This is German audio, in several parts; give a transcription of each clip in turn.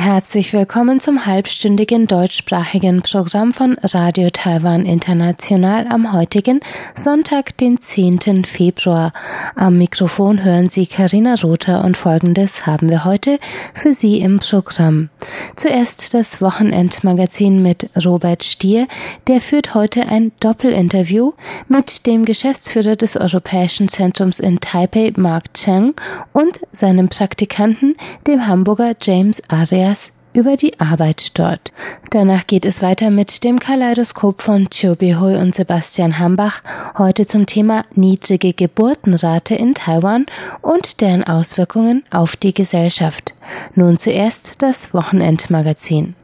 Herzlich willkommen zum halbstündigen deutschsprachigen Programm von Radio Taiwan International am heutigen Sonntag, den 10. Februar. Am Mikrofon hören Sie Karina Rother und Folgendes haben wir heute für Sie im Programm. Zuerst das Wochenendmagazin mit Robert Stier, der führt heute ein Doppelinterview mit dem Geschäftsführer des Europäischen Zentrums in Taipei, Mark Cheng, und seinem Praktikanten, dem Hamburger James Arias über die Arbeit dort. Danach geht es weiter mit dem Kaleidoskop von Chiu Behui und Sebastian Hambach, heute zum Thema niedrige Geburtenrate in Taiwan und deren Auswirkungen auf die Gesellschaft. Nun zuerst das Wochenendmagazin.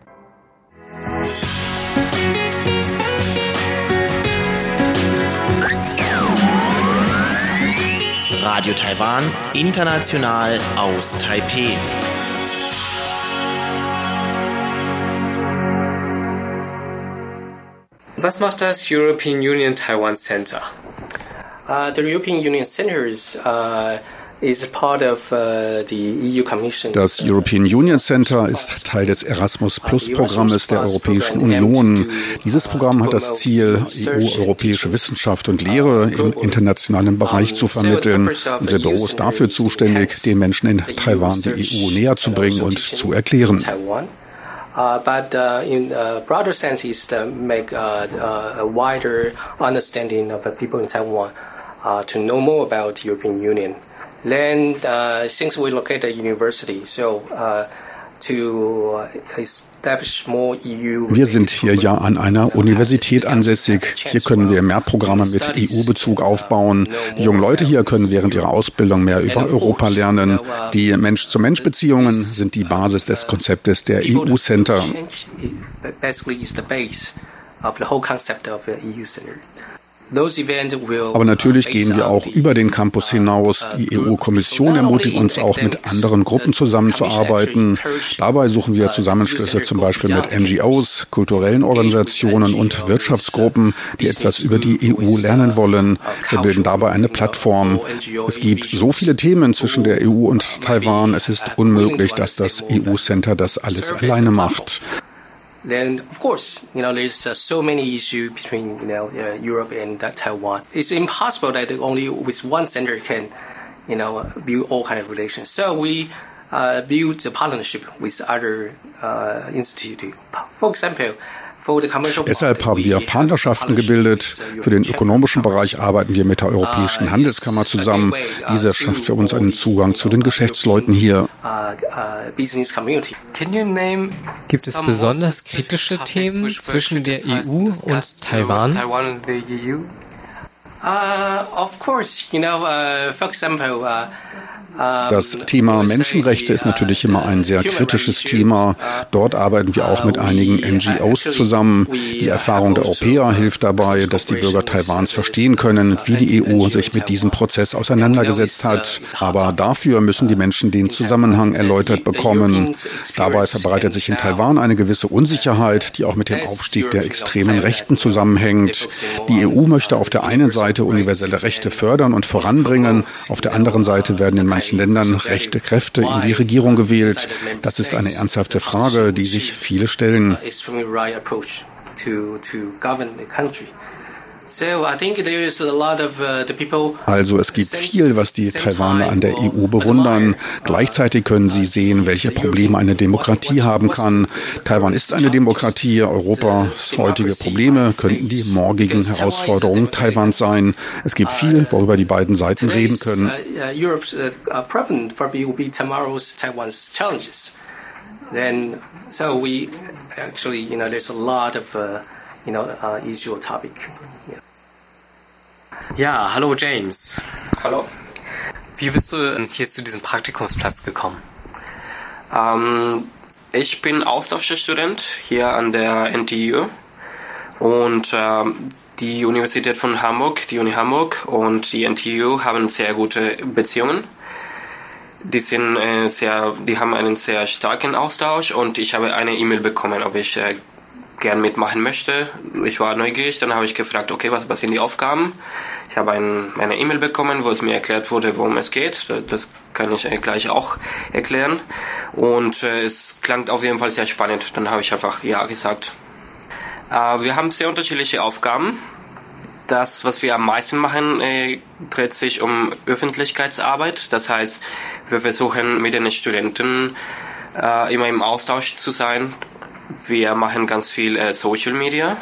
Radio Taiwan, international aus Taipei. Was macht das European Union Taiwan Center? Uh, the European Union Centers uh, is part of uh, the EU Commission. Das European Union Center ist Teil des Erasmus Plus Programmes der Europäischen Union. Dieses Programm hat das Ziel, EU-europäische Wissenschaft und Lehre im internationalen Bereich zu vermitteln. Unser Büro ist dafür zuständig, den Menschen in Taiwan die EU näher zu bringen und zu erklären. Uh, but uh, in a broader sense is to make uh, a wider understanding of the people in Taiwan to know more about European Union. Then, since we located a university, so to wir sind hier ja an einer Universität ansässig. Hier können wir mehr Programme mit EU-Bezug aufbauen. Die jungen Leute hier können während ihrer Ausbildung mehr über Europa lernen. Die Mensch-zu-Mensch-Beziehungen sind die Basis des Konzeptes der EU-Center. Aber natürlich gehen wir auch über den Campus hinaus. Die EU-Kommission ermutigt uns auch, mit anderen Gruppen zusammenzuarbeiten. Dabei suchen wir Zusammenschlüsse zum Beispiel mit NGOs, kulturellen Organisationen und Wirtschaftsgruppen, die etwas über die EU lernen wollen. Wir bilden dabei eine Plattform. Es gibt so viele Themen zwischen der EU und Taiwan. Es ist unmöglich, dass das EU-Center das alles alleine macht. Then of course, you know, there's uh, so many issues between you know uh, Europe and uh, Taiwan. It's impossible that only with one center can, you know, build all kind of relations. So we uh, build a partnership with other uh, institutes. For example, Deshalb haben wir Partnerschaften gebildet. Für den ökonomischen Bereich arbeiten wir mit der Europäischen Handelskammer zusammen. Diese schafft für uns einen Zugang zu den Geschäftsleuten hier. Gibt es besonders kritische Themen zwischen der EU und Taiwan? Uh, of course, you know, uh, for example, uh, das Thema Menschenrechte ist natürlich immer ein sehr kritisches Thema. Dort arbeiten wir auch mit einigen NGOs zusammen. Die Erfahrung der Europäer hilft dabei, dass die Bürger Taiwans verstehen können, wie die EU sich mit diesem Prozess auseinandergesetzt hat. Aber dafür müssen die Menschen den Zusammenhang erläutert bekommen. Dabei verbreitet sich in Taiwan eine gewisse Unsicherheit, die auch mit dem Aufstieg der extremen Rechten zusammenhängt. Die EU möchte auf der einen Seite universelle Rechte fördern und voranbringen, auf der anderen Seite werden in manchen manchen Ländern rechte Kräfte in die Regierung gewählt? Das ist eine ernsthafte Frage, die sich viele stellen. Uh, also es gibt viel, was die Taiwaner an der EU bewundern. Gleichzeitig können sie sehen, welche Probleme eine Demokratie haben kann. Taiwan ist eine Demokratie. Europas heutige Probleme könnten die morgigen Herausforderungen Taiwans sein. Es gibt viel, worüber die beiden Seiten reden können. Then, so we actually, you know, there's a lot of, uh, you know, uh, issue topic. Ja, hallo James. Hallo. Wie bist du hier zu diesem Praktikumsplatz gekommen? Ähm, ich bin Austauschstudent hier an der NTU und äh, die Universität von Hamburg, die Uni Hamburg und die NTU haben sehr gute Beziehungen. die sind äh, sehr, die haben einen sehr starken Austausch und ich habe eine E-Mail bekommen, ob ich äh, gern mitmachen möchte. Ich war neugierig, dann habe ich gefragt, okay, was, was sind die Aufgaben? Ich habe ein, eine E-Mail bekommen, wo es mir erklärt wurde, worum es geht. Das kann ich gleich auch erklären. Und äh, es klang auf jeden Fall sehr spannend. Dann habe ich einfach Ja gesagt. Äh, wir haben sehr unterschiedliche Aufgaben. Das, was wir am meisten machen, äh, dreht sich um Öffentlichkeitsarbeit. Das heißt, wir versuchen mit den Studenten äh, immer im Austausch zu sein. Wir machen ganz viel äh, Social Media.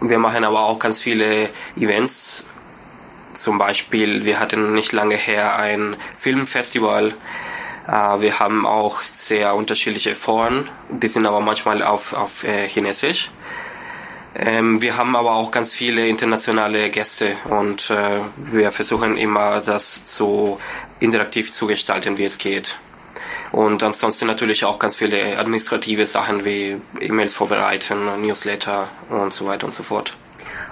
Wir machen aber auch ganz viele Events. Zum Beispiel, wir hatten nicht lange her ein Filmfestival. Äh, wir haben auch sehr unterschiedliche Foren. Die sind aber manchmal auf, auf äh, Chinesisch. Ähm, wir haben aber auch ganz viele internationale Gäste und äh, wir versuchen immer, das so interaktiv zu gestalten, wie es geht. Und ansonsten natürlich auch ganz viele administrative Sachen wie E-Mails vorbereiten, Newsletter und so weiter und so fort.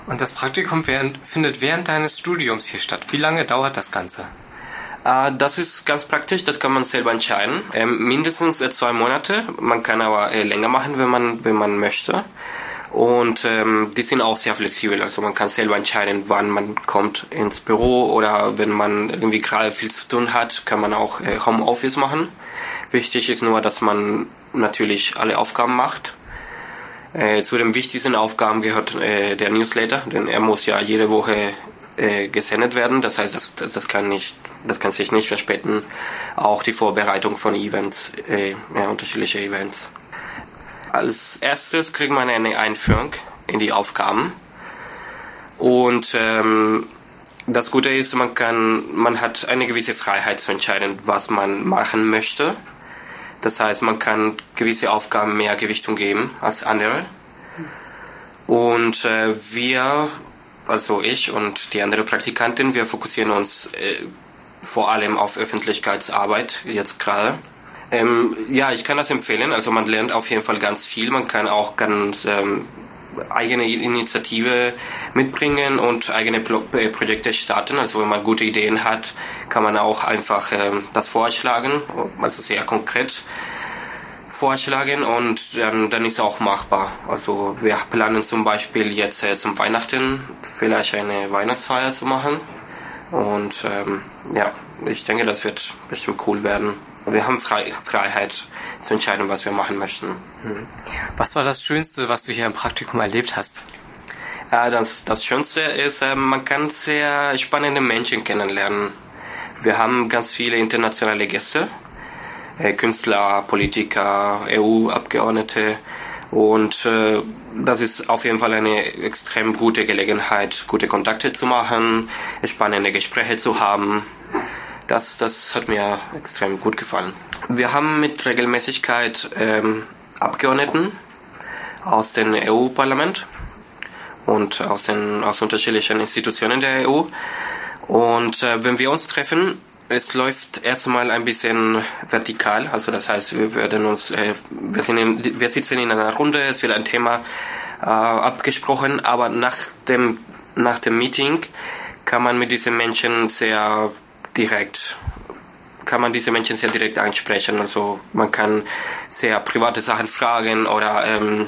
Und das Praktikum während, findet während deines Studiums hier statt. Wie lange dauert das Ganze? Äh, das ist ganz praktisch, das kann man selber entscheiden. Ähm, mindestens äh, zwei Monate. Man kann aber äh, länger machen, wenn man, wenn man möchte. Und ähm, die sind auch sehr flexibel. Also man kann selber entscheiden, wann man kommt ins Büro oder wenn man irgendwie gerade viel zu tun hat, kann man auch äh, Homeoffice machen. Wichtig ist nur, dass man natürlich alle Aufgaben macht. Äh, zu den wichtigsten Aufgaben gehört äh, der Newsletter, denn er muss ja jede Woche äh, gesendet werden. Das heißt, das, das, kann nicht, das kann sich nicht verspäten. Auch die Vorbereitung von Events, äh, ja, unterschiedliche Events. Als erstes kriegt man eine Einführung in die Aufgaben. Und ähm, das Gute ist, man kann, man hat eine gewisse Freiheit zu entscheiden, was man machen möchte. Das heißt, man kann gewisse Aufgaben mehr Gewichtung geben als andere. Und äh, wir, also ich und die andere Praktikantin, wir fokussieren uns äh, vor allem auf Öffentlichkeitsarbeit jetzt gerade. Ähm, ja, ich kann das empfehlen. Also man lernt auf jeden Fall ganz viel. Man kann auch ganz ähm, eigene Initiative mitbringen und eigene äh, Projekte starten. Also wenn man gute Ideen hat, kann man auch einfach ähm, das vorschlagen, also sehr konkret vorschlagen und dann, dann ist auch machbar. Also wir planen zum Beispiel jetzt äh, zum Weihnachten vielleicht eine Weihnachtsfeier zu machen und ähm, ja, ich denke, das wird bestimmt cool werden wir haben Freiheit zu entscheiden, was wir machen möchten. Mhm. Was war das Schönste, was du hier im Praktikum erlebt hast? Ja, das, das Schönste ist, äh, man kann sehr spannende Menschen kennenlernen. Wir haben ganz viele internationale Gäste, äh, Künstler, Politiker, EU-Abgeordnete und äh, das ist auf jeden Fall eine extrem gute Gelegenheit, gute Kontakte zu machen, spannende Gespräche zu haben. Das, das hat mir extrem gut gefallen. Wir haben mit Regelmäßigkeit ähm, Abgeordneten aus dem EU-Parlament und aus den aus unterschiedlichen Institutionen der EU. Und äh, wenn wir uns treffen, es läuft erstmal ein bisschen vertikal, also das heißt, wir werden uns, äh, wir, sind in, wir sitzen in einer Runde, es wird ein Thema äh, abgesprochen, aber nach dem nach dem Meeting kann man mit diesen Menschen sehr direkt kann man diese Menschen sehr direkt ansprechen. Also man kann sehr private Sachen fragen oder ähm,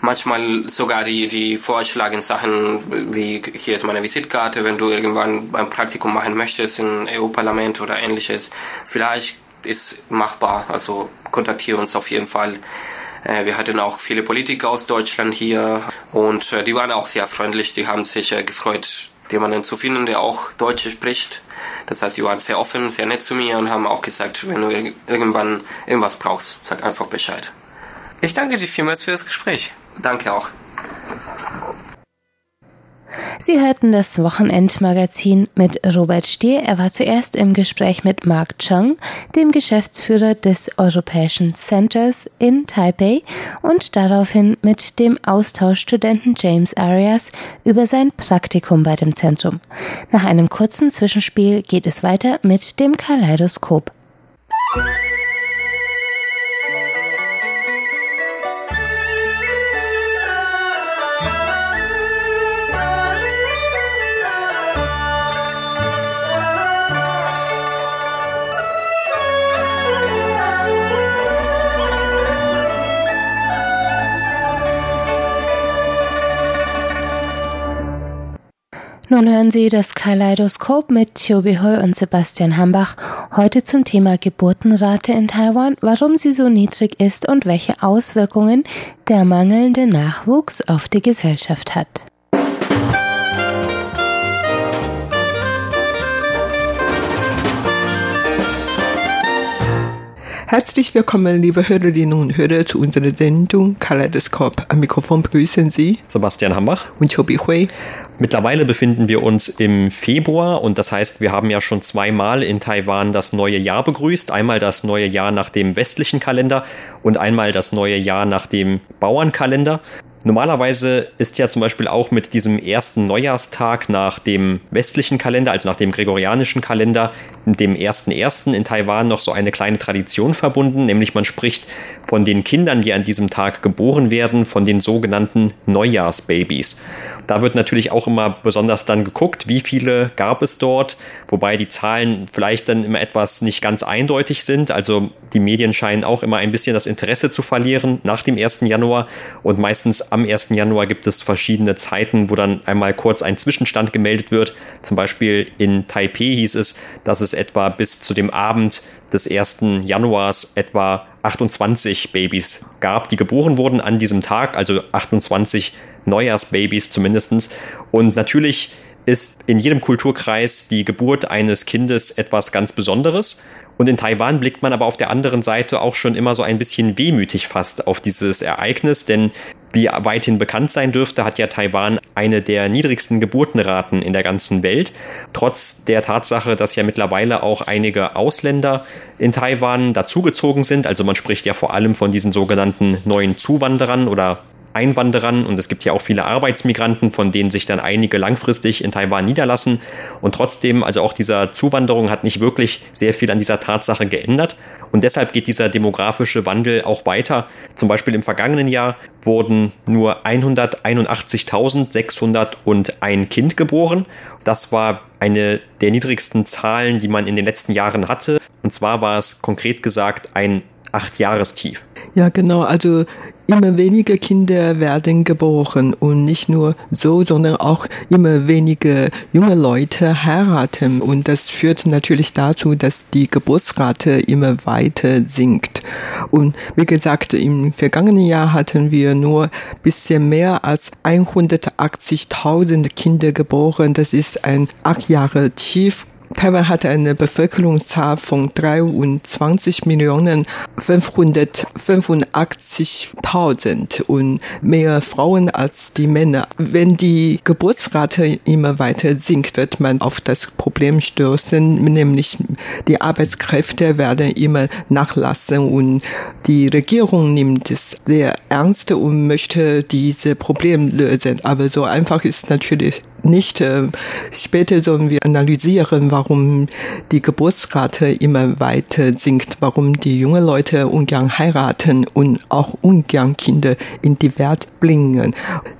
manchmal sogar die, die vorschlagen Sachen wie hier ist meine Visitkarte, wenn du irgendwann ein Praktikum machen möchtest im EU-Parlament oder ähnliches. Vielleicht ist machbar, also kontaktiere uns auf jeden Fall. Äh, wir hatten auch viele Politiker aus Deutschland hier und äh, die waren auch sehr freundlich, die haben sich äh, gefreut, jemanden zu finden, der auch Deutsch spricht. Das heißt, die waren sehr offen, sehr nett zu mir und haben auch gesagt, wenn du irgendwann irgendwas brauchst, sag einfach Bescheid. Ich danke dir vielmals für das Gespräch. Danke auch. Sie hörten das Wochenendmagazin mit Robert Stier. Er war zuerst im Gespräch mit Mark Chung, dem Geschäftsführer des Europäischen Centers in Taipei und daraufhin mit dem Austauschstudenten James Arias über sein Praktikum bei dem Zentrum. Nach einem kurzen Zwischenspiel geht es weiter mit dem Kaleidoskop. Nun hören Sie das Kaleidoskop mit Chobi Hoi und Sebastian Hambach. Heute zum Thema Geburtenrate in Taiwan, warum sie so niedrig ist und welche Auswirkungen der mangelnde Nachwuchs auf die Gesellschaft hat. Herzlich willkommen, liebe Hörerinnen und Hörer, zu unserer Sendung Kaleidoskop. Am Mikrofon begrüßen Sie Sebastian Hambach und Chobi Hui. Mittlerweile befinden wir uns im Februar und das heißt, wir haben ja schon zweimal in Taiwan das neue Jahr begrüßt. Einmal das neue Jahr nach dem westlichen Kalender und einmal das neue Jahr nach dem Bauernkalender. Normalerweise ist ja zum Beispiel auch mit diesem ersten Neujahrstag nach dem westlichen Kalender, also nach dem gregorianischen Kalender, dem ersten ersten in Taiwan noch so eine kleine Tradition verbunden, nämlich man spricht von den Kindern, die an diesem Tag geboren werden, von den sogenannten Neujahrsbabys. Da wird natürlich auch immer besonders dann geguckt, wie viele gab es dort, wobei die Zahlen vielleicht dann immer etwas nicht ganz eindeutig sind. Also die Medien scheinen auch immer ein bisschen das Interesse zu verlieren nach dem 1. Januar und meistens am 1. Januar gibt es verschiedene Zeiten, wo dann einmal kurz ein Zwischenstand gemeldet wird. Zum Beispiel in Taipei hieß es, dass es etwa bis zu dem Abend des 1. Januars etwa 28 Babys gab, die geboren wurden an diesem Tag, also 28 Neujahrsbabys zumindest. Und natürlich ist in jedem Kulturkreis die Geburt eines Kindes etwas ganz Besonderes. Und in Taiwan blickt man aber auf der anderen Seite auch schon immer so ein bisschen wehmütig fast auf dieses Ereignis, denn wie weithin bekannt sein dürfte, hat ja Taiwan eine der niedrigsten Geburtenraten in der ganzen Welt. Trotz der Tatsache, dass ja mittlerweile auch einige Ausländer in Taiwan dazugezogen sind. Also man spricht ja vor allem von diesen sogenannten neuen Zuwanderern oder Einwanderern und es gibt ja auch viele Arbeitsmigranten, von denen sich dann einige langfristig in Taiwan niederlassen. Und trotzdem, also auch dieser Zuwanderung hat nicht wirklich sehr viel an dieser Tatsache geändert. Und deshalb geht dieser demografische Wandel auch weiter. Zum Beispiel im vergangenen Jahr wurden nur 181.601 Kind geboren. Das war eine der niedrigsten Zahlen, die man in den letzten Jahren hatte. Und zwar war es konkret gesagt ein Acht-Jahrestief. Ja, genau. Also immer weniger Kinder werden geboren und nicht nur so, sondern auch immer weniger junge Leute heiraten und das führt natürlich dazu, dass die Geburtsrate immer weiter sinkt. Und wie gesagt, im vergangenen Jahr hatten wir nur bisschen mehr als 180.000 Kinder geboren. Das ist ein acht Jahre Tief Taiwan hat eine Bevölkerungszahl von 23 Millionen 585.000 und mehr Frauen als die Männer. Wenn die Geburtsrate immer weiter sinkt, wird man auf das Problem stoßen, nämlich die Arbeitskräfte werden immer nachlassen und die Regierung nimmt es sehr ernst und möchte diese Probleme lösen. Aber so einfach ist natürlich nicht. Äh, später sollen wir analysieren, warum die Geburtsrate immer weiter sinkt, warum die jungen Leute ungern heiraten und auch ungern Kinder in die Welt bringen.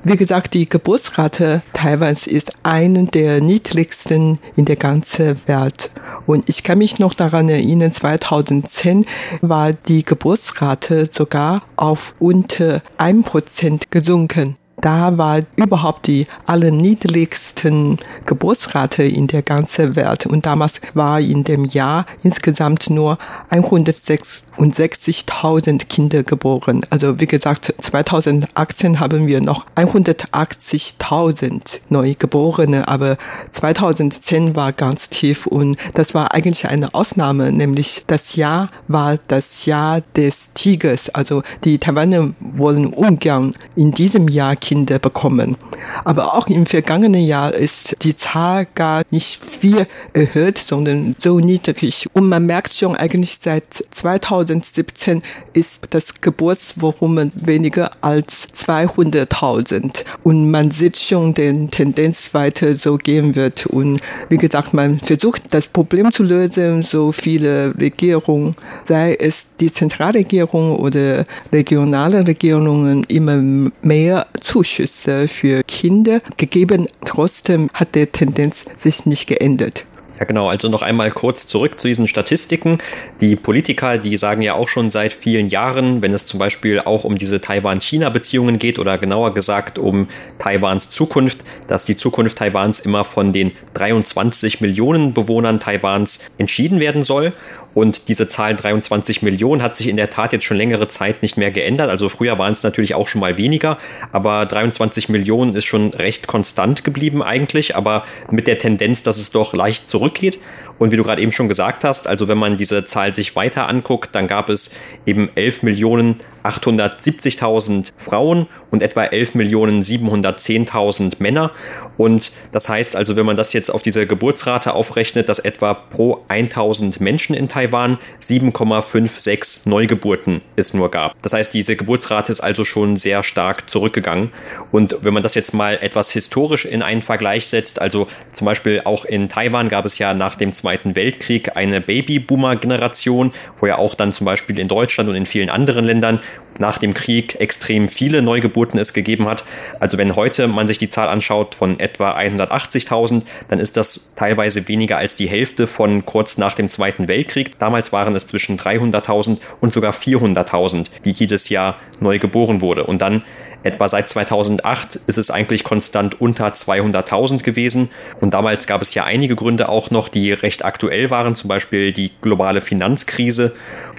Wie gesagt, die Geburtsrate Taiwans ist eine der niedrigsten in der ganzen Welt. Und ich kann mich noch daran erinnern, 2010 war die Geburtsrate sogar auf unter 1% gesunken da war überhaupt die allerniedrigsten Geburtsrate in der ganzen Welt. Und damals war in dem Jahr insgesamt nur 166.000 Kinder geboren. Also wie gesagt, 2018 haben wir noch 180.000 Neugeborene, aber 2010 war ganz tief und das war eigentlich eine Ausnahme, nämlich das Jahr war das Jahr des Tigers. Also die Taiwaner wollen ungern in diesem Jahr Kinder Kinder bekommen. Aber auch im vergangenen Jahr ist die Zahl gar nicht viel erhöht, sondern so niedrig. Und man merkt schon eigentlich seit 2017 ist das Geburtsvolumen weniger als 200.000. Und man sieht schon den Tendenz weiter so gehen wird. Und wie gesagt, man versucht das Problem zu lösen. So viele Regierungen, sei es die Zentralregierung oder regionale Regierungen, immer mehr zu Zuschüsse für Kinder gegeben. Trotzdem hat die Tendenz sich nicht geändert. Ja, genau. Also noch einmal kurz zurück zu diesen Statistiken. Die Politiker, die sagen ja auch schon seit vielen Jahren, wenn es zum Beispiel auch um diese Taiwan-China-Beziehungen geht oder genauer gesagt um Taiwans Zukunft, dass die Zukunft Taiwans immer von den 23 Millionen Bewohnern Taiwans entschieden werden soll. Und diese Zahl 23 Millionen hat sich in der Tat jetzt schon längere Zeit nicht mehr geändert. Also früher waren es natürlich auch schon mal weniger, aber 23 Millionen ist schon recht konstant geblieben eigentlich, aber mit der Tendenz, dass es doch leicht zurückgeht. Und wie du gerade eben schon gesagt hast, also wenn man diese Zahl sich weiter anguckt, dann gab es eben 11 Millionen 870.000 Frauen und etwa 11 Millionen 710.000 Männer. Und das heißt also, wenn man das jetzt auf diese Geburtsrate aufrechnet, dass etwa pro 1000 Menschen in Taiwan 7,56 Neugeburten es nur gab. Das heißt, diese Geburtsrate ist also schon sehr stark zurückgegangen. Und wenn man das jetzt mal etwas historisch in einen Vergleich setzt, also zum Beispiel auch in Taiwan gab es ja nach dem Zweiten Weltkrieg eine Babyboomer-Generation, wo ja auch dann zum Beispiel in Deutschland und in vielen anderen Ländern nach dem Krieg extrem viele Neugeburten es gegeben hat. Also wenn heute man sich die Zahl anschaut von etwa 180.000, dann ist das teilweise weniger als die Hälfte von kurz nach dem Zweiten Weltkrieg. Damals waren es zwischen 300.000 und sogar 400.000, die jedes Jahr neu geboren wurde. Und dann Etwa seit 2008 ist es eigentlich konstant unter 200.000 gewesen. Und damals gab es ja einige Gründe auch noch, die recht aktuell waren, zum Beispiel die globale Finanzkrise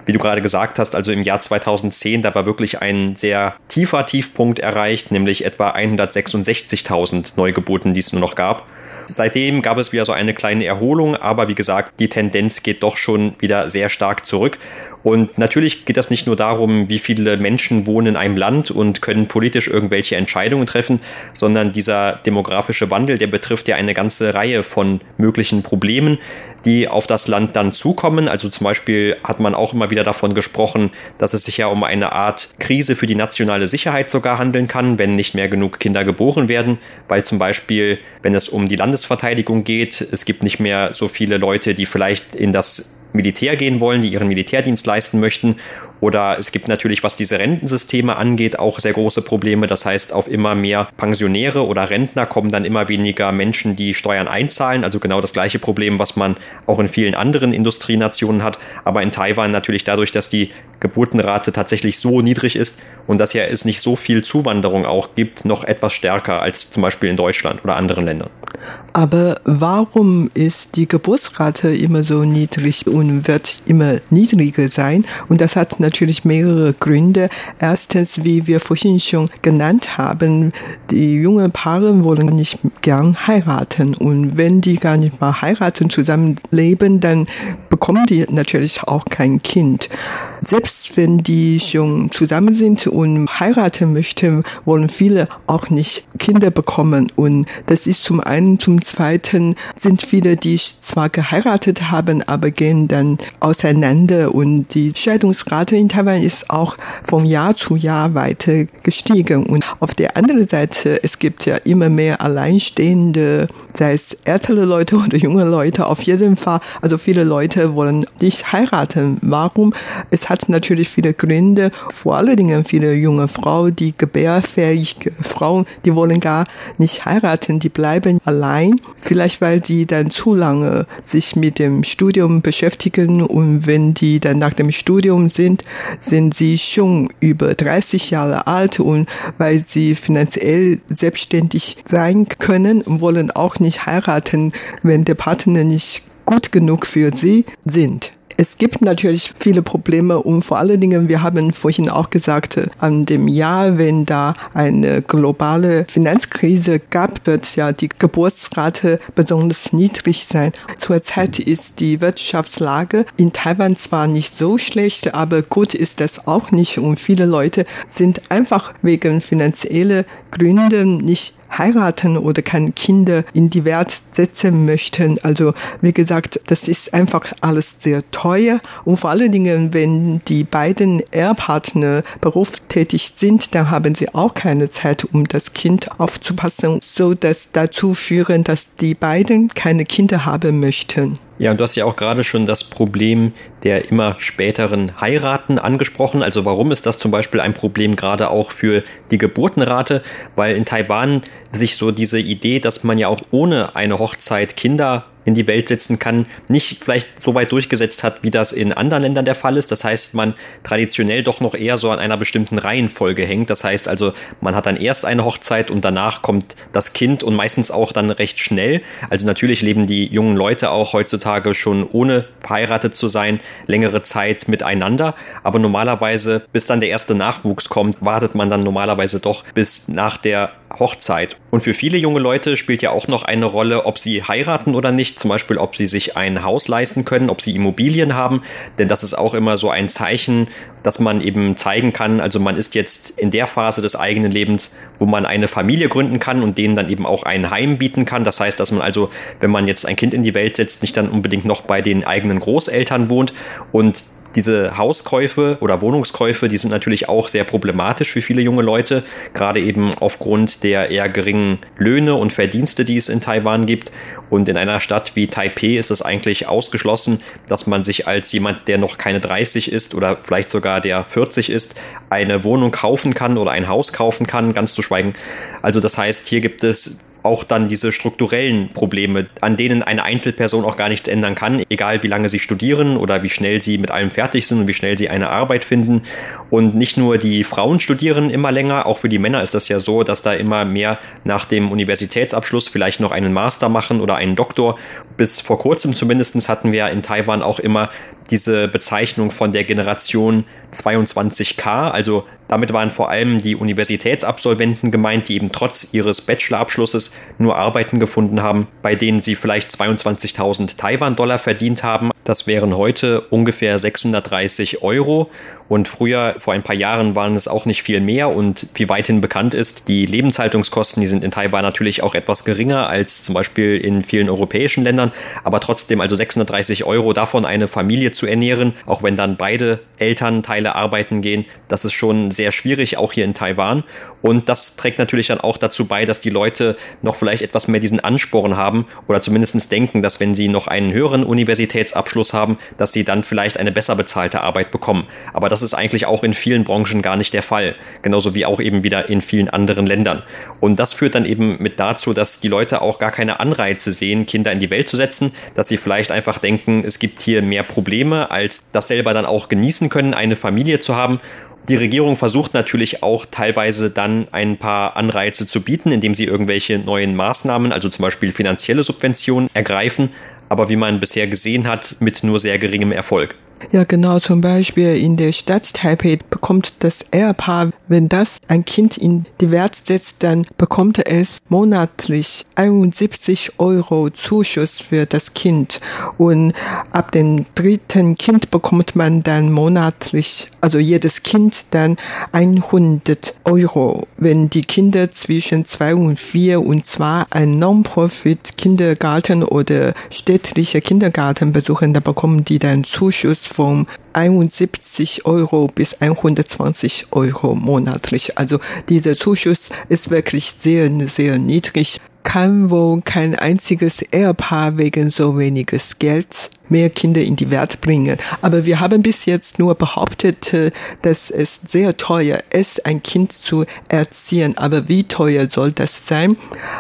wie du gerade gesagt hast, also im Jahr 2010, da war wirklich ein sehr tiefer Tiefpunkt erreicht, nämlich etwa 166.000 Neugeburten, die es nur noch gab. Seitdem gab es wieder so eine kleine Erholung, aber wie gesagt, die Tendenz geht doch schon wieder sehr stark zurück. Und natürlich geht das nicht nur darum, wie viele Menschen wohnen in einem Land und können politisch irgendwelche Entscheidungen treffen, sondern dieser demografische Wandel, der betrifft ja eine ganze Reihe von möglichen Problemen, die auf das Land dann zukommen. Also zum Beispiel hat man auch immer wieder davon gesprochen, dass es sich ja um eine Art Krise für die nationale Sicherheit sogar handeln kann, wenn nicht mehr genug Kinder geboren werden, weil zum Beispiel, wenn es um die Landesverteidigung geht, es gibt nicht mehr so viele Leute, die vielleicht in das Militär gehen wollen, die ihren Militärdienst leisten möchten. Oder es gibt natürlich, was diese Rentensysteme angeht, auch sehr große Probleme. Das heißt, auf immer mehr Pensionäre oder Rentner kommen dann immer weniger Menschen, die Steuern einzahlen. Also genau das gleiche Problem, was man auch in vielen anderen Industrienationen hat. Aber in Taiwan natürlich dadurch, dass die Geburtenrate tatsächlich so niedrig ist und dass ja es nicht so viel Zuwanderung auch gibt, noch etwas stärker als zum Beispiel in Deutschland oder anderen Ländern. Aber warum ist die Geburtsrate immer so niedrig und wird immer niedriger sein? Und das hat natürlich mehrere Gründe. Erstens, wie wir vorhin schon genannt haben, die jungen Paare wollen nicht gern heiraten. Und wenn die gar nicht mal heiraten, zusammenleben, dann bekommen die natürlich auch kein Kind. Selbst wenn die schon zusammen sind und heiraten möchten, wollen viele auch nicht Kinder bekommen. Und das ist zum einen, zum zweiten sind viele, die zwar geheiratet haben, aber gehen dann auseinander. Und die Scheidungsrate in Taiwan ist auch vom Jahr zu Jahr weiter gestiegen. Und auf der anderen Seite, es gibt ja immer mehr Alleinstehende, sei es ältere Leute oder junge Leute. Auf jeden Fall, also viele Leute wollen nicht heiraten. Warum? Es hat natürlich viele Gründe, vor allen Dingen viele junge Frauen, die gebärfähige Frauen, die wollen gar nicht heiraten, die bleiben allein, vielleicht weil sie dann zu lange sich mit dem Studium beschäftigen und wenn die dann nach dem Studium sind, sind sie schon über 30 Jahre alt und weil sie finanziell selbstständig sein können und wollen auch nicht heiraten, wenn der Partner nicht gut genug für sie sind. Es gibt natürlich viele Probleme und vor allen Dingen, wir haben vorhin auch gesagt, an dem Jahr, wenn da eine globale Finanzkrise gab, wird ja die Geburtsrate besonders niedrig sein. Zurzeit ist die Wirtschaftslage in Taiwan zwar nicht so schlecht, aber gut ist das auch nicht und viele Leute sind einfach wegen finanzieller Gründe nicht heiraten oder keine Kinder in die Welt setzen möchten. Also wie gesagt, das ist einfach alles sehr teuer und vor allen Dingen, wenn die beiden Ehepartner berufstätig sind, dann haben sie auch keine Zeit, um das Kind aufzupassen, so dass dazu führen, dass die beiden keine Kinder haben möchten. Ja, und du hast ja auch gerade schon das Problem der immer späteren Heiraten angesprochen. Also warum ist das zum Beispiel ein Problem gerade auch für die Geburtenrate? Weil in Taiwan sich so diese Idee, dass man ja auch ohne eine Hochzeit Kinder in die Welt setzen kann, nicht vielleicht so weit durchgesetzt hat, wie das in anderen Ländern der Fall ist. Das heißt, man traditionell doch noch eher so an einer bestimmten Reihenfolge hängt. Das heißt also, man hat dann erst eine Hochzeit und danach kommt das Kind und meistens auch dann recht schnell. Also natürlich leben die jungen Leute auch heutzutage schon ohne verheiratet zu sein längere Zeit miteinander. Aber normalerweise, bis dann der erste Nachwuchs kommt, wartet man dann normalerweise doch bis nach der Hochzeit. Und für viele junge Leute spielt ja auch noch eine Rolle, ob sie heiraten oder nicht. Zum Beispiel, ob sie sich ein Haus leisten können, ob sie Immobilien haben. Denn das ist auch immer so ein Zeichen, dass man eben zeigen kann, also man ist jetzt in der Phase des eigenen Lebens, wo man eine Familie gründen kann und denen dann eben auch ein Heim bieten kann. Das heißt, dass man also, wenn man jetzt ein Kind in die Welt setzt, nicht dann unbedingt noch bei den eigenen Großeltern wohnt und diese Hauskäufe oder Wohnungskäufe, die sind natürlich auch sehr problematisch für viele junge Leute, gerade eben aufgrund der eher geringen Löhne und Verdienste, die es in Taiwan gibt. Und in einer Stadt wie Taipei ist es eigentlich ausgeschlossen, dass man sich als jemand, der noch keine 30 ist oder vielleicht sogar der 40 ist, eine Wohnung kaufen kann oder ein Haus kaufen kann, ganz zu schweigen. Also das heißt, hier gibt es auch dann diese strukturellen Probleme, an denen eine Einzelperson auch gar nichts ändern kann, egal wie lange sie studieren oder wie schnell sie mit allem fertig sind und wie schnell sie eine Arbeit finden. Und nicht nur die Frauen studieren immer länger, auch für die Männer ist das ja so, dass da immer mehr nach dem Universitätsabschluss vielleicht noch einen Master machen oder einen Doktor. Bis vor kurzem zumindest hatten wir in Taiwan auch immer diese Bezeichnung von der Generation 22K. Also damit waren vor allem die Universitätsabsolventen gemeint, die eben trotz ihres Bachelorabschlusses nur Arbeiten gefunden haben, bei denen sie vielleicht 22.000 Taiwan-Dollar verdient haben. Das wären heute ungefähr 630 Euro. Und früher, vor ein paar Jahren, waren es auch nicht viel mehr. Und wie weithin bekannt ist, die Lebenshaltungskosten, die sind in Taiwan natürlich auch etwas geringer als zum Beispiel in vielen europäischen Ländern. Aber trotzdem also 630 Euro davon eine Familie zu ernähren, auch wenn dann beide Elternteile arbeiten gehen, das ist schon sehr schwierig, auch hier in Taiwan. Und das trägt natürlich dann auch dazu bei, dass die Leute noch vielleicht etwas mehr diesen Ansporn haben oder zumindest denken, dass wenn sie noch einen höheren Universitätsabschluss haben, dass sie dann vielleicht eine besser bezahlte Arbeit bekommen. Aber das ist eigentlich auch in vielen Branchen gar nicht der Fall. Genauso wie auch eben wieder in vielen anderen Ländern. Und das führt dann eben mit dazu, dass die Leute auch gar keine Anreize sehen, Kinder in die Welt zu setzen, dass sie vielleicht einfach denken, es gibt hier mehr Probleme, als das selber dann auch genießen können, eine Familie zu haben die Regierung versucht natürlich auch teilweise dann ein paar Anreize zu bieten, indem sie irgendwelche neuen Maßnahmen, also zum Beispiel finanzielle Subventionen, ergreifen, aber wie man bisher gesehen hat, mit nur sehr geringem Erfolg. Ja, genau. Zum Beispiel in der Stadt Taipei bekommt das Ehepaar, wenn das ein Kind in die Welt setzt, dann bekommt es monatlich 71 Euro Zuschuss für das Kind. Und ab dem dritten Kind bekommt man dann monatlich, also jedes Kind dann 100 Euro. Wenn die Kinder zwischen zwei und vier und zwar ein Non-Profit Kindergarten oder städtliche Kindergarten besuchen, da bekommen die dann Zuschuss von 71 Euro bis 120 Euro monatlich. Also dieser Zuschuss ist wirklich sehr, sehr niedrig. Kann wohl kein einziges Ehepaar wegen so weniges Gelds mehr Kinder in die Welt bringen. Aber wir haben bis jetzt nur behauptet, äh, dass es sehr teuer ist, ein Kind zu erziehen. Aber wie teuer soll das sein?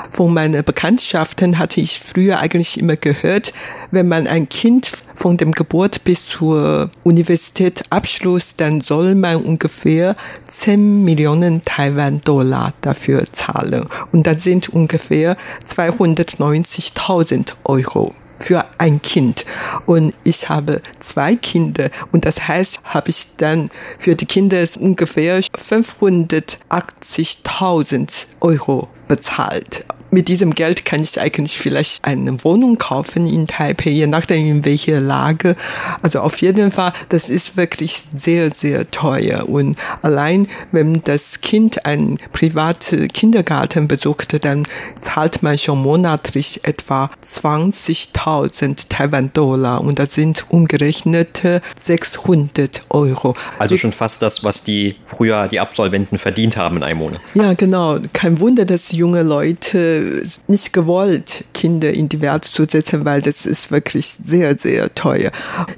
Von meinen Bekanntschaften hatte ich früher eigentlich immer gehört, wenn man ein Kind von dem Geburt bis zur Universität Abschluss, dann soll man ungefähr 10 Millionen Taiwan-Dollar dafür zahlen. Und das sind ungefähr 290.000 Euro für ein Kind. Und ich habe zwei Kinder und das heißt, habe ich dann für die Kinder ungefähr 580.000 Euro bezahlt mit diesem Geld kann ich eigentlich vielleicht eine Wohnung kaufen in Taipei, je nachdem in welcher Lage. Also auf jeden Fall, das ist wirklich sehr, sehr teuer. Und allein, wenn das Kind einen privaten Kindergarten besucht, dann zahlt man schon monatlich etwa 20.000 Taiwan-Dollar und das sind umgerechnet 600 Euro. Also schon fast das, was die früher die Absolventen verdient haben in einem Monat. Ja, genau. Kein Wunder, dass junge Leute nicht gewollt, Kinder in die Welt zu setzen, weil das ist wirklich sehr, sehr teuer.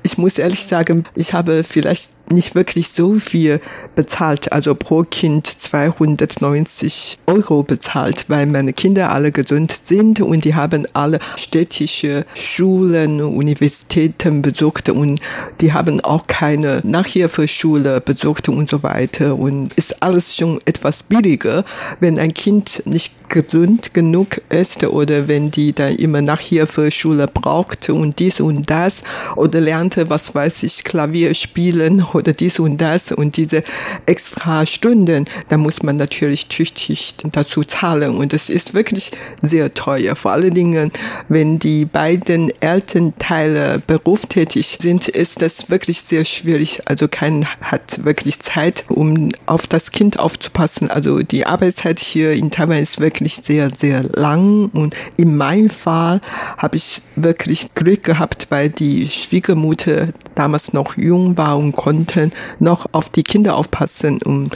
Ich muss ehrlich sagen, ich habe vielleicht nicht wirklich so viel bezahlt, also pro Kind 290 Euro bezahlt, weil meine Kinder alle gesund sind und die haben alle städtische Schulen, Universitäten besucht und die haben auch keine Nachhilfeschule besucht und so weiter. Und ist alles schon etwas billiger, wenn ein Kind nicht gesund genug ist oder wenn die dann immer Nachhilfeschule braucht und dies und das oder lernte, was weiß ich, Klavier spielen oder dies und das und diese extra Stunden, da muss man natürlich tüchtig dazu zahlen und es ist wirklich sehr teuer. Vor allen Dingen, wenn die beiden Elternteile berufstätig sind, ist das wirklich sehr schwierig. Also keiner hat wirklich Zeit, um auf das Kind aufzupassen. Also die Arbeitszeit hier in Taiwan ist wirklich sehr, sehr lang und in meinem Fall habe ich wirklich Glück gehabt, weil die Schwiegermutter damals noch jung war und konnten noch auf die Kinder aufpassen. Und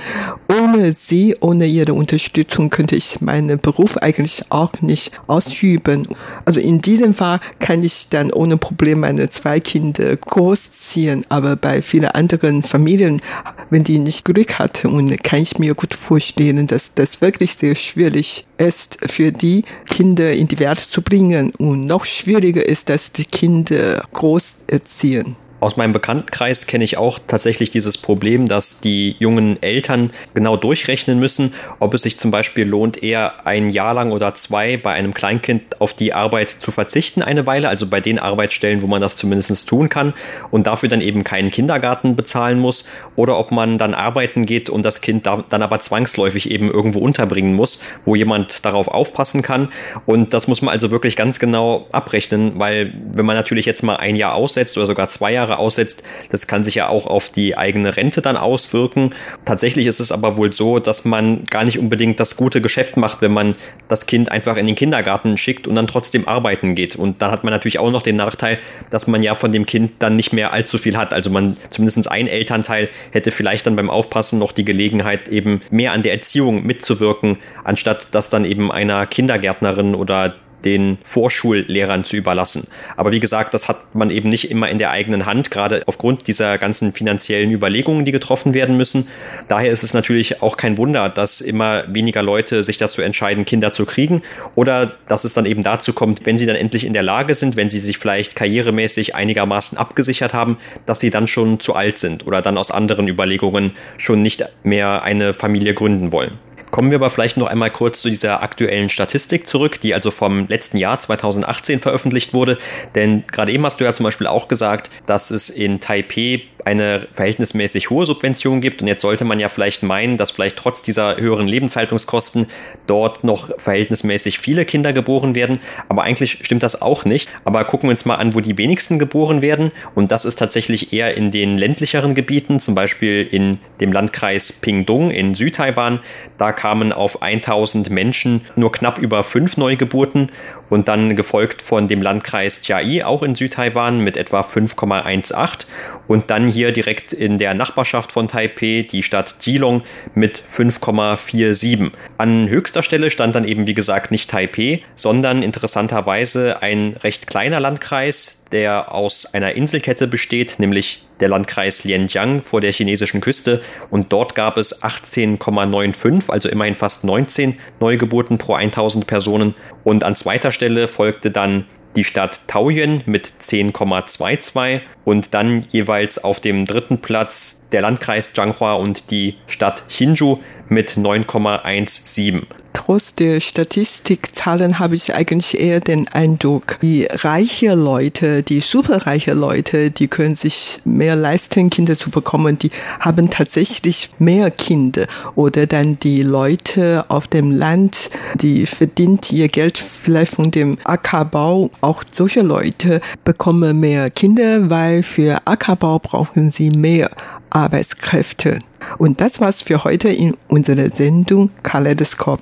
ohne sie, ohne ihre Unterstützung könnte ich meinen Beruf eigentlich auch nicht ausüben. Also in diesem Fall kann ich dann ohne Problem meine zwei Kinder großziehen. Aber bei vielen anderen Familien, wenn die nicht Glück hatten, und kann ich mir gut vorstellen, dass das wirklich sehr schwierig ist für die Kinder in die Welt zu bringen. Und noch schwieriger ist, dass die Kinder groß erziehen. Aus meinem Bekanntenkreis kenne ich auch tatsächlich dieses Problem, dass die jungen Eltern genau durchrechnen müssen, ob es sich zum Beispiel lohnt, eher ein Jahr lang oder zwei bei einem Kleinkind auf die Arbeit zu verzichten eine Weile, also bei den Arbeitsstellen, wo man das zumindest tun kann und dafür dann eben keinen Kindergarten bezahlen muss, oder ob man dann arbeiten geht und das Kind dann aber zwangsläufig eben irgendwo unterbringen muss, wo jemand darauf aufpassen kann. Und das muss man also wirklich ganz genau abrechnen, weil wenn man natürlich jetzt mal ein Jahr aussetzt oder sogar zwei Jahre Jahre aussetzt. Das kann sich ja auch auf die eigene Rente dann auswirken. Tatsächlich ist es aber wohl so, dass man gar nicht unbedingt das gute Geschäft macht, wenn man das Kind einfach in den Kindergarten schickt und dann trotzdem arbeiten geht. Und dann hat man natürlich auch noch den Nachteil, dass man ja von dem Kind dann nicht mehr allzu viel hat. Also man zumindest ein Elternteil hätte vielleicht dann beim Aufpassen noch die Gelegenheit, eben mehr an der Erziehung mitzuwirken, anstatt das dann eben einer Kindergärtnerin oder den Vorschullehrern zu überlassen. Aber wie gesagt, das hat man eben nicht immer in der eigenen Hand, gerade aufgrund dieser ganzen finanziellen Überlegungen, die getroffen werden müssen. Daher ist es natürlich auch kein Wunder, dass immer weniger Leute sich dazu entscheiden, Kinder zu kriegen oder dass es dann eben dazu kommt, wenn sie dann endlich in der Lage sind, wenn sie sich vielleicht karrieremäßig einigermaßen abgesichert haben, dass sie dann schon zu alt sind oder dann aus anderen Überlegungen schon nicht mehr eine Familie gründen wollen. Kommen wir aber vielleicht noch einmal kurz zu dieser aktuellen Statistik zurück, die also vom letzten Jahr 2018 veröffentlicht wurde. Denn gerade eben hast du ja zum Beispiel auch gesagt, dass es in Taipei eine verhältnismäßig hohe Subvention gibt. Und jetzt sollte man ja vielleicht meinen, dass vielleicht trotz dieser höheren Lebenshaltungskosten dort noch verhältnismäßig viele Kinder geboren werden. Aber eigentlich stimmt das auch nicht. Aber gucken wir uns mal an, wo die wenigsten geboren werden. Und das ist tatsächlich eher in den ländlicheren Gebieten, zum Beispiel in dem Landkreis Pingdong in Südtaiwan. Da kamen auf 1000 Menschen nur knapp über fünf Neugeburten und dann gefolgt von dem Landkreis Chiai, auch in Südtaiwan, mit etwa 5,18 und dann hier direkt in der Nachbarschaft von Taipei die Stadt Jilong mit 5,47. An höchster Stelle stand dann eben, wie gesagt, nicht Taipei, sondern interessanterweise ein recht kleiner Landkreis, der aus einer Inselkette besteht, nämlich der Landkreis Lianjiang vor der chinesischen Küste. Und dort gab es 18,95, also immerhin fast 19 Neugeburten pro 1000 Personen. Und an zweiter Stelle folgte dann die Stadt Taoyuan mit 10,22 und dann jeweils auf dem dritten Platz der Landkreis Zhanghua und die Stadt Hsinchu mit 9,17 trotz der Statistikzahlen habe ich eigentlich eher den Eindruck, die reiche Leute, die superreiche Leute, die können sich mehr leisten, Kinder zu bekommen, die haben tatsächlich mehr Kinder. Oder dann die Leute auf dem Land, die verdient ihr Geld vielleicht von dem Ackerbau. Auch solche Leute bekommen mehr Kinder, weil für Ackerbau brauchen sie mehr Arbeitskräfte. Und das war's für heute in unserer Sendung Kaleidoskop.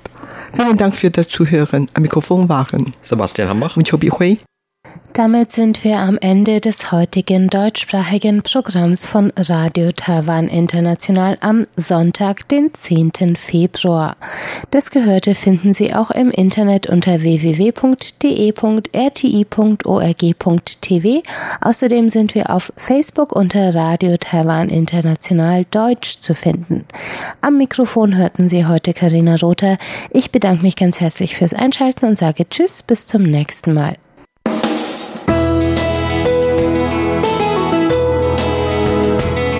Vielen Dank für das Zuhören. Am Mikrofon waren Sebastian Hambach und Chobi Hui. Damit sind wir am Ende des heutigen deutschsprachigen Programms von Radio Taiwan International am Sonntag, den 10. Februar. Das Gehörte finden Sie auch im Internet unter www.de.rti.org.tv. Außerdem sind wir auf Facebook unter Radio Taiwan International Deutsch zu finden. Am Mikrofon hörten Sie heute Karina Rother. Ich bedanke mich ganz herzlich fürs Einschalten und sage Tschüss, bis zum nächsten Mal.